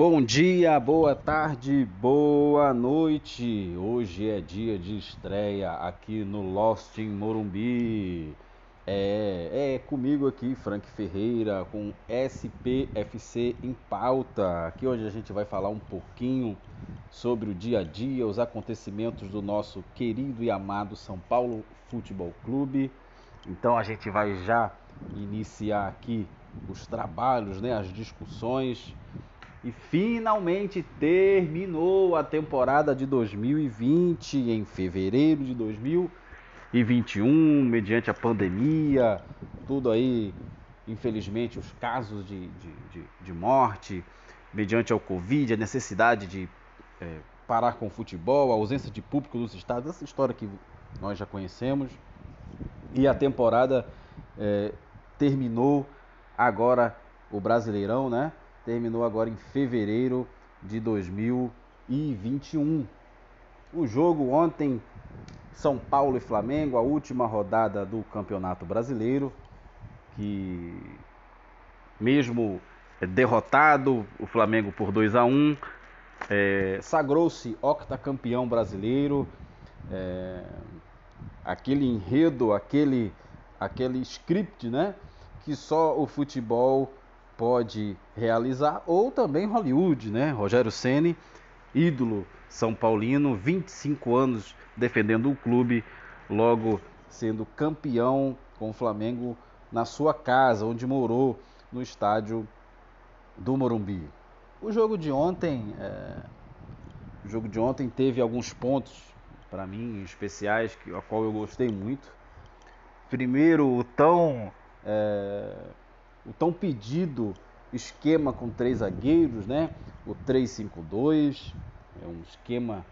Bom dia, boa tarde, boa noite. Hoje é dia de estreia aqui no Lost em Morumbi. É, é comigo aqui, Frank Ferreira, com SPFC em pauta. Aqui hoje a gente vai falar um pouquinho sobre o dia a dia, os acontecimentos do nosso querido e amado São Paulo Futebol Clube. Então a gente vai já iniciar aqui os trabalhos, né, as discussões e finalmente terminou a temporada de 2020 em fevereiro de 2021, mediante a pandemia, tudo aí, infelizmente, os casos de, de, de, de morte, mediante ao Covid, a necessidade de é, parar com o futebol, a ausência de público nos estados, essa história que nós já conhecemos. E a temporada é, terminou agora o Brasileirão, né? Terminou agora em fevereiro de 2021. O jogo ontem, São Paulo e Flamengo, a última rodada do Campeonato Brasileiro, que mesmo derrotado, o Flamengo por 2 a 1 é, sagrou-se octacampeão brasileiro. É, aquele enredo, aquele, aquele script, né? Que só o futebol pode realizar, ou também Hollywood, né? Rogério Ceni, ídolo são paulino, 25 anos defendendo o clube, logo sendo campeão com o Flamengo na sua casa, onde morou no estádio do Morumbi. O jogo de ontem, é... o jogo de ontem teve alguns pontos para mim especiais, que a qual eu gostei muito. Primeiro, o tão é o tão pedido esquema com três zagueiros, né? O 3-5-2 é um esquema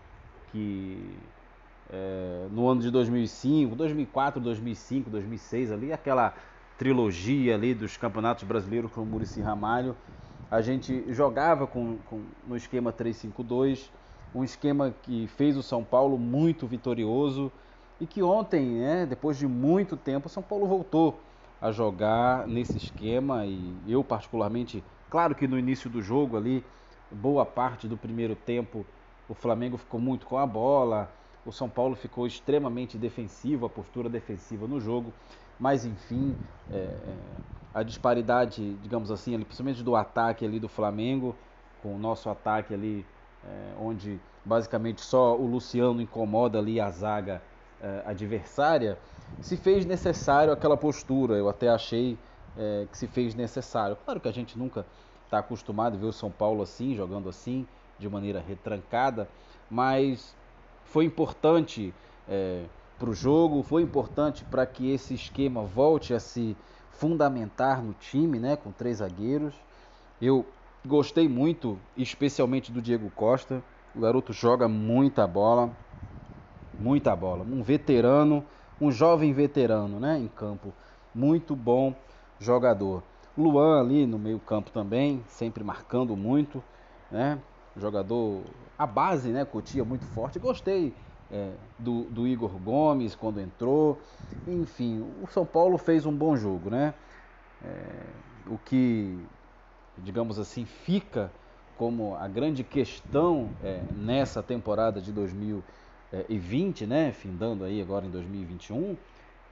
que é, no ano de 2005, 2004, 2005, 2006 ali, aquela trilogia ali dos campeonatos brasileiros com o Murici Ramalho, a gente jogava com, com no esquema 3-5-2, um esquema que fez o São Paulo muito vitorioso e que ontem, né, depois de muito tempo, o São Paulo voltou a jogar nesse esquema e eu particularmente, claro que no início do jogo ali, boa parte do primeiro tempo, o Flamengo ficou muito com a bola, o São Paulo ficou extremamente defensivo, a postura defensiva no jogo, mas enfim, é, é, a disparidade, digamos assim, ali, principalmente do ataque ali do Flamengo, com o nosso ataque ali, é, onde basicamente só o Luciano incomoda ali a zaga adversária, se fez necessário aquela postura. Eu até achei é, que se fez necessário. Claro que a gente nunca está acostumado a ver o São Paulo assim, jogando assim, de maneira retrancada, mas foi importante é, para o jogo, foi importante para que esse esquema volte a se fundamentar no time, né, com três zagueiros. Eu gostei muito, especialmente do Diego Costa. O garoto joga muita bola, muita bola. Um veterano um jovem veterano né, em campo. Muito bom jogador. Luan ali no meio campo também, sempre marcando muito, né? Jogador, a base, né? Cotia muito forte. Gostei é, do, do, Igor Gomes quando entrou. Enfim, o São Paulo fez um bom jogo, né? É, o que, digamos assim, fica como a grande questão é, nessa temporada de 2020 é, e 20, né, findando aí agora em 2021,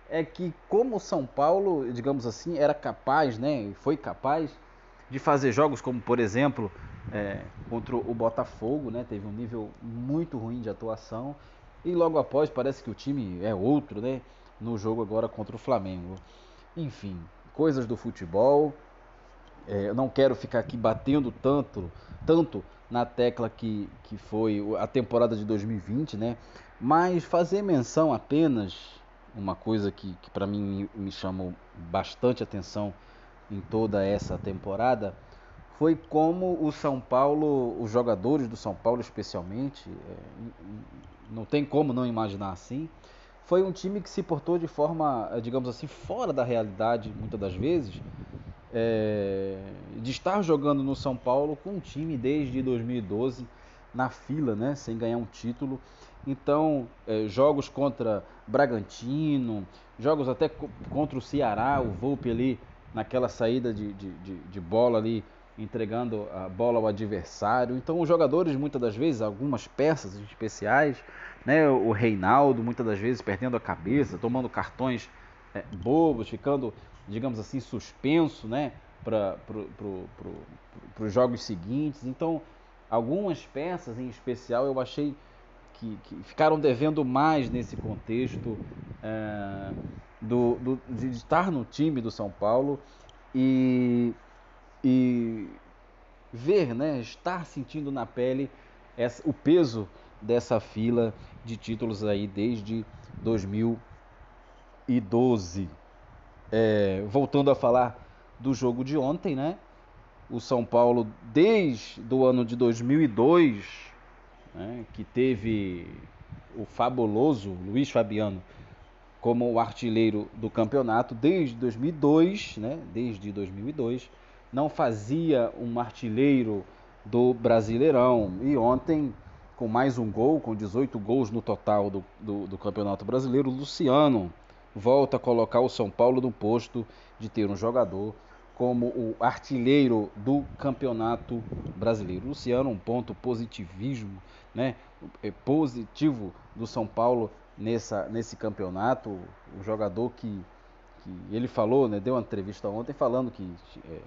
é que como o São Paulo, digamos assim, era capaz, né, foi capaz de fazer jogos como, por exemplo, é, contra o Botafogo, né, teve um nível muito ruim de atuação e logo após parece que o time é outro, né, no jogo agora contra o Flamengo. Enfim, coisas do futebol. É, eu não quero ficar aqui batendo tanto, tanto na tecla que, que foi a temporada de 2020, né? Mas fazer menção apenas, uma coisa que, que para mim me chamou bastante atenção em toda essa temporada, foi como o São Paulo, os jogadores do São Paulo especialmente, é, não tem como não imaginar assim, foi um time que se portou de forma, digamos assim, fora da realidade muitas das vezes, é, de estar jogando no São Paulo com um time desde 2012 na fila, né, sem ganhar um título. Então, é, jogos contra Bragantino, jogos até contra o Ceará, o Volpe ali naquela saída de, de, de, de bola ali entregando a bola ao adversário. Então, os jogadores, muitas das vezes, algumas peças especiais, né? o Reinaldo, muitas das vezes, perdendo a cabeça, tomando cartões é, bobos, ficando, digamos assim, suspenso né? para pro, pro, pro, os jogos seguintes. Então, algumas peças em especial eu achei que, que ficaram devendo mais nesse contexto é, do, do, de estar no time do São Paulo e, e ver, né, estar sentindo na pele essa, o peso dessa fila de títulos aí desde 2012. É, voltando a falar do jogo de ontem, né? O São Paulo, desde o ano de 2002, né, que teve o fabuloso Luiz Fabiano como o artilheiro do campeonato desde 2002, né? Desde 2002, não fazia um artilheiro do Brasileirão. E ontem, com mais um gol, com 18 gols no total do, do, do Campeonato Brasileiro, Luciano volta a colocar o São Paulo no posto de ter um jogador como o artilheiro do campeonato brasileiro. Luciano, um ponto positivismo, né? É positivo do São Paulo nessa, nesse campeonato. O jogador que, que ele falou, né? Deu uma entrevista ontem falando que é,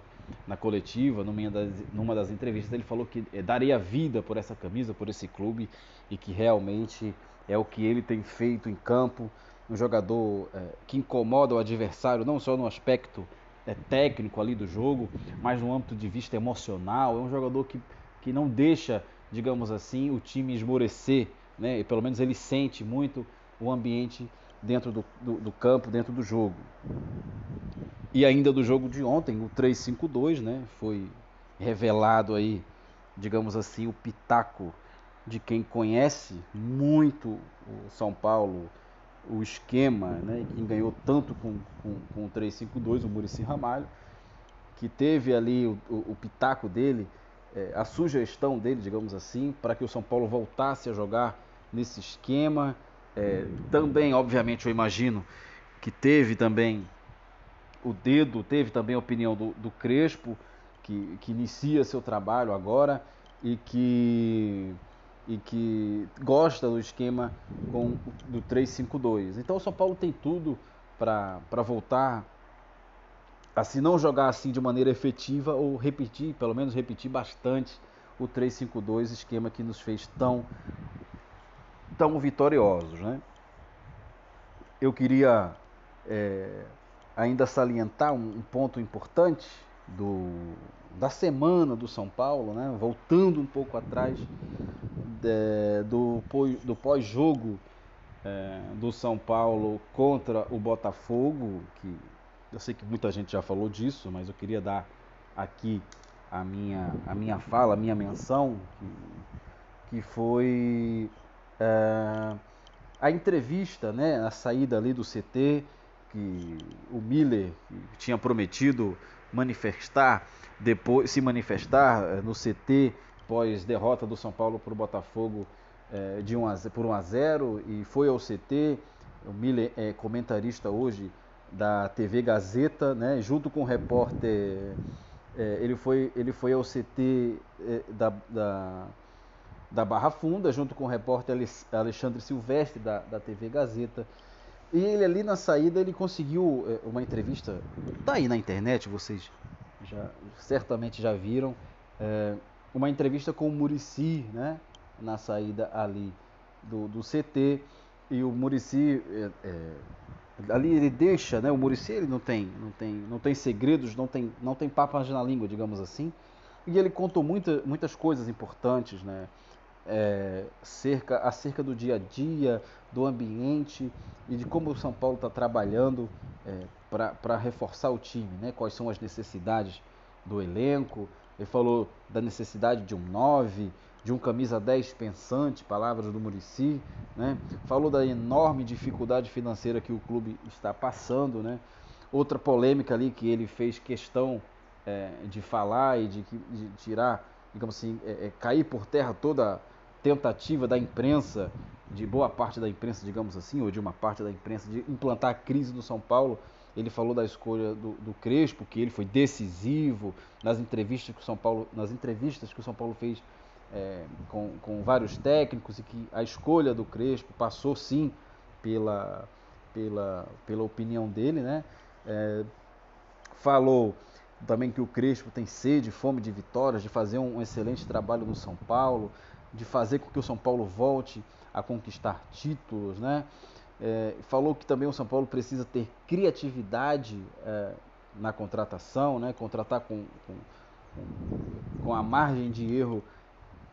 na coletiva, numa das, numa das entrevistas, ele falou que é, daria vida por essa camisa, por esse clube e que realmente é o que ele tem feito em campo. Um jogador é, que incomoda o adversário, não só no aspecto é, técnico ali do jogo, mas no âmbito de vista emocional. É um jogador que, que não deixa, digamos assim, o time esmorecer, né? E pelo menos ele sente muito o ambiente dentro do, do, do campo, dentro do jogo. E ainda do jogo de ontem, o 3-5-2, né? Foi revelado aí, digamos assim, o pitaco de quem conhece muito o São Paulo, o esquema, né, quem ganhou tanto com, com, com o 3-5-2, o Murici Ramalho, que teve ali o, o, o pitaco dele, é, a sugestão dele, digamos assim, para que o São Paulo voltasse a jogar nesse esquema. É, também, obviamente, eu imagino que teve também o dedo, teve também a opinião do, do Crespo, que, que inicia seu trabalho agora e que e que gosta do esquema com, do 3-5-2. Então o São Paulo tem tudo para voltar a se não jogar assim de maneira efetiva ou repetir, pelo menos repetir bastante o 3-5-2, esquema que nos fez tão tão vitoriosos, né? Eu queria é, ainda salientar um, um ponto importante do, da semana do São Paulo, né? voltando um pouco atrás de, do, do pós-jogo é, do São Paulo contra o Botafogo, que eu sei que muita gente já falou disso, mas eu queria dar aqui a minha, a minha fala, a minha menção, que, que foi é, a entrevista, né, a saída ali do CT, que o Miller tinha prometido manifestar depois se manifestar é, no CT pós derrota do São Paulo para o Botafogo é, de 1 a, por 1 a 0 e foi ao CT. O Miller é comentarista hoje da TV Gazeta, né, junto com o repórter. É, ele, foi, ele foi ao CT da, da, da, Barra Funda, junto com o repórter Alexandre Silvestre, da, da TV Gazeta. E ele ali na saída ele conseguiu é, uma entrevista, tá aí na internet, vocês já certamente já viram. É, uma entrevista com o Murici, né, na saída ali do, do CT, e o Murici é, é, ali ele deixa, né, o Murici ele não tem, não tem, não tem segredos, não tem, não tem papas na língua, digamos assim, e ele contou muita, muitas coisas importantes, né, é, cerca, acerca do dia a dia, do ambiente e de como o São Paulo está trabalhando é, para reforçar o time, né? quais são as necessidades do elenco, ele falou da necessidade de um 9, de um camisa 10 pensante, palavras do Murici, né? Falou da enorme dificuldade financeira que o clube está passando, né? Outra polêmica ali que ele fez questão é, de falar e de, de, tirar, digamos assim, é, é, cair por terra toda tentativa da imprensa, de boa parte da imprensa, digamos assim, ou de uma parte da imprensa, de implantar a crise do São Paulo Ele falou da escolha do, do Crespo, que ele foi decisivo nas entrevistas que o São Paulo, nas entrevistas que o São Paulo fez é, com, com vários técnicos e que a escolha do Crespo passou sim pela, pela, pela opinião dele, né? É, falou também que o Crespo tem sede, fome de vitórias, de fazer um excelente trabalho no São Paulo, de fazer com que o São Paulo volte a conquistar títulos, né? É, falou que também o São Paulo precisa ter criatividade é, na contratação, né? Contratar com, com, com a margem de erro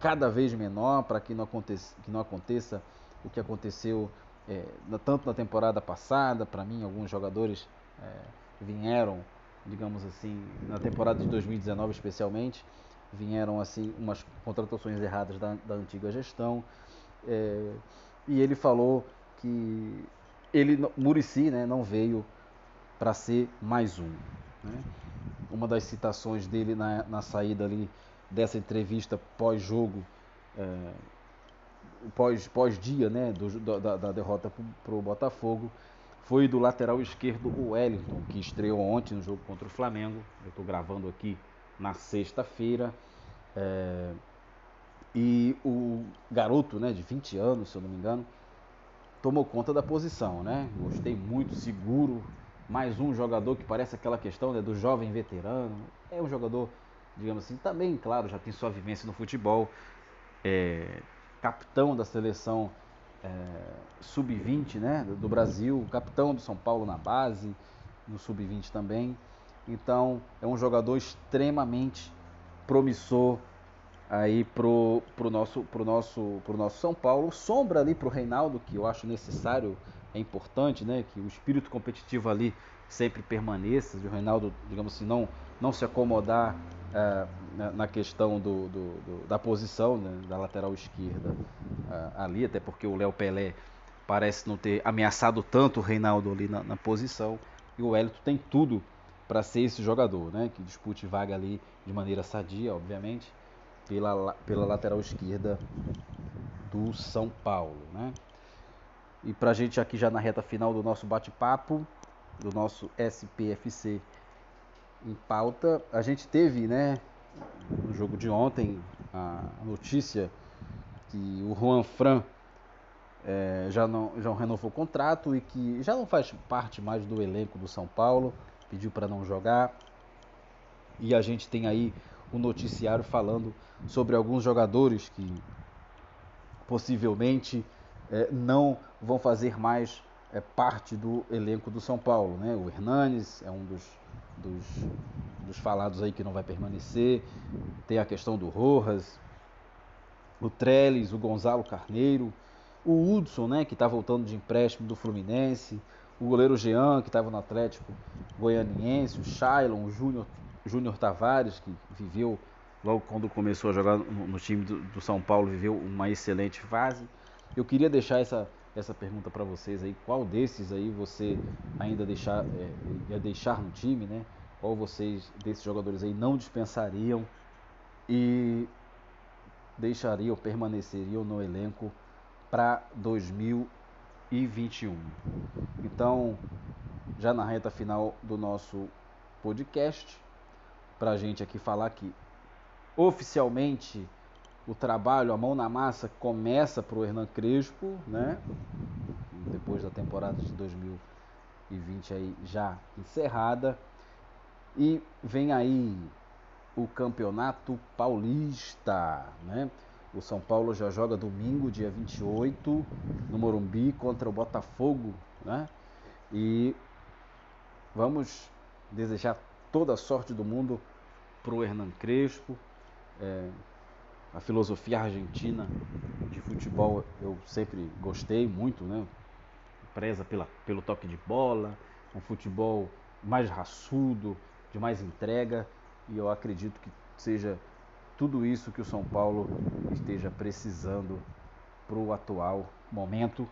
cada vez menor para que não aconteça, que não aconteça o que aconteceu é, tanto na temporada passada, para mim alguns jogadores é, vieram, digamos assim, na temporada de 2019 especialmente, vieram assim umas contratações erradas da, da antiga gestão. É, e ele falou que ele, Murici, né, não veio para ser mais um. Né? Uma das citações dele na, na saída ali dessa entrevista pós-jogo, é, pós, pós-dia né, do, da, da derrota para o Botafogo, foi do lateral esquerdo o Wellington, que estreou ontem no jogo contra o Flamengo. Eu estou gravando aqui na sexta-feira. É, e o garoto né, de 20 anos, se eu não me engano, tomou conta da posição. Né? Gostei muito, seguro. Mais um jogador que parece aquela questão né, do jovem veterano. É um jogador, digamos assim, também, claro, já tem sua vivência no futebol. É, capitão da seleção sub-20 né, do Brasil, capitão do São Paulo na base, no sub-20 também. Então é um jogador extremamente promissor aí pro, pro nosso pro nosso pro nosso São Paulo sombra ali pro Reinaldo que eu acho necessário é importante né que o espírito competitivo ali sempre permaneça de o Reinaldo digamos assim não não se acomodar é, na questão do, do, do, da posição né, da lateral esquerda é, ali, até porque o Léo Pelé parece não ter ameaçado tanto o Reinaldo ali na, na posição. E o Wellington tem tudo para ser esse jogador, né, que dispute vaga ali de maneira sadia, obviamente, pela, pela lateral esquerda do São Paulo. Né. E para a gente aqui já na reta final do nosso bate-papo, do nosso SPFC em pauta. A gente teve, né, no jogo de ontem, a notícia que o Juan Fran é, já, não, já renovou o contrato e que já não faz parte mais do elenco do São Paulo, pediu para não jogar. E a gente tem aí o um noticiário falando sobre alguns jogadores que possivelmente é, não vão fazer mais é, parte do elenco do São Paulo. Né? O Hernanes é um dos dos, dos falados aí que não vai permanecer. Tem a questão do Rojas, o Trellis, o Gonzalo Carneiro, o Hudson, né, que está voltando de empréstimo do Fluminense, o goleiro Jean, que estava no Atlético Goianiense, o Shailon, o Júnior, Tavares, que viveu logo quando começou a jogar no, no time do, do, São Paulo, viveu uma excelente fase. Eu queria deixar essa, essa pergunta para vocês aí, qual desses aí você ainda deixar, é, ia deixar no time, né? Qual vocês desses jogadores aí não dispensariam e deixariam, permaneceriam no elenco para 2021. Então, já na reta final do nosso podcast, para a gente aqui falar que oficialmente o trabalho, a mão na massa começa para o Hernan Crespo, né? Depois da temporada de 2020 aí já encerrada. E vem aí o Campeonato Paulista, né? O São Paulo já joga domingo, dia 28, no Morumbi contra o Botafogo, né? E vamos desejar toda a sorte do mundo para o Hernan Crespo. É, a filosofia argentina de futebol eu sempre gostei muito, né? Preza pela, pelo toque de bola, um futebol mais raçudo, de mais entrega, e eu acredito que seja tudo isso que o São Paulo esteja precisando para o atual momento,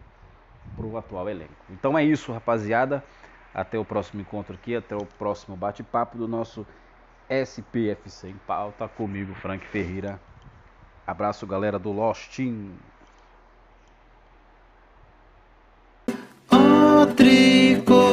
para o atual elenco. Então é isso, rapaziada. Até o próximo encontro aqui, até o próximo bate-papo do nosso SPFC em pauta comigo, Frank Ferreira. Abraço, galera do Lostin. O tricolor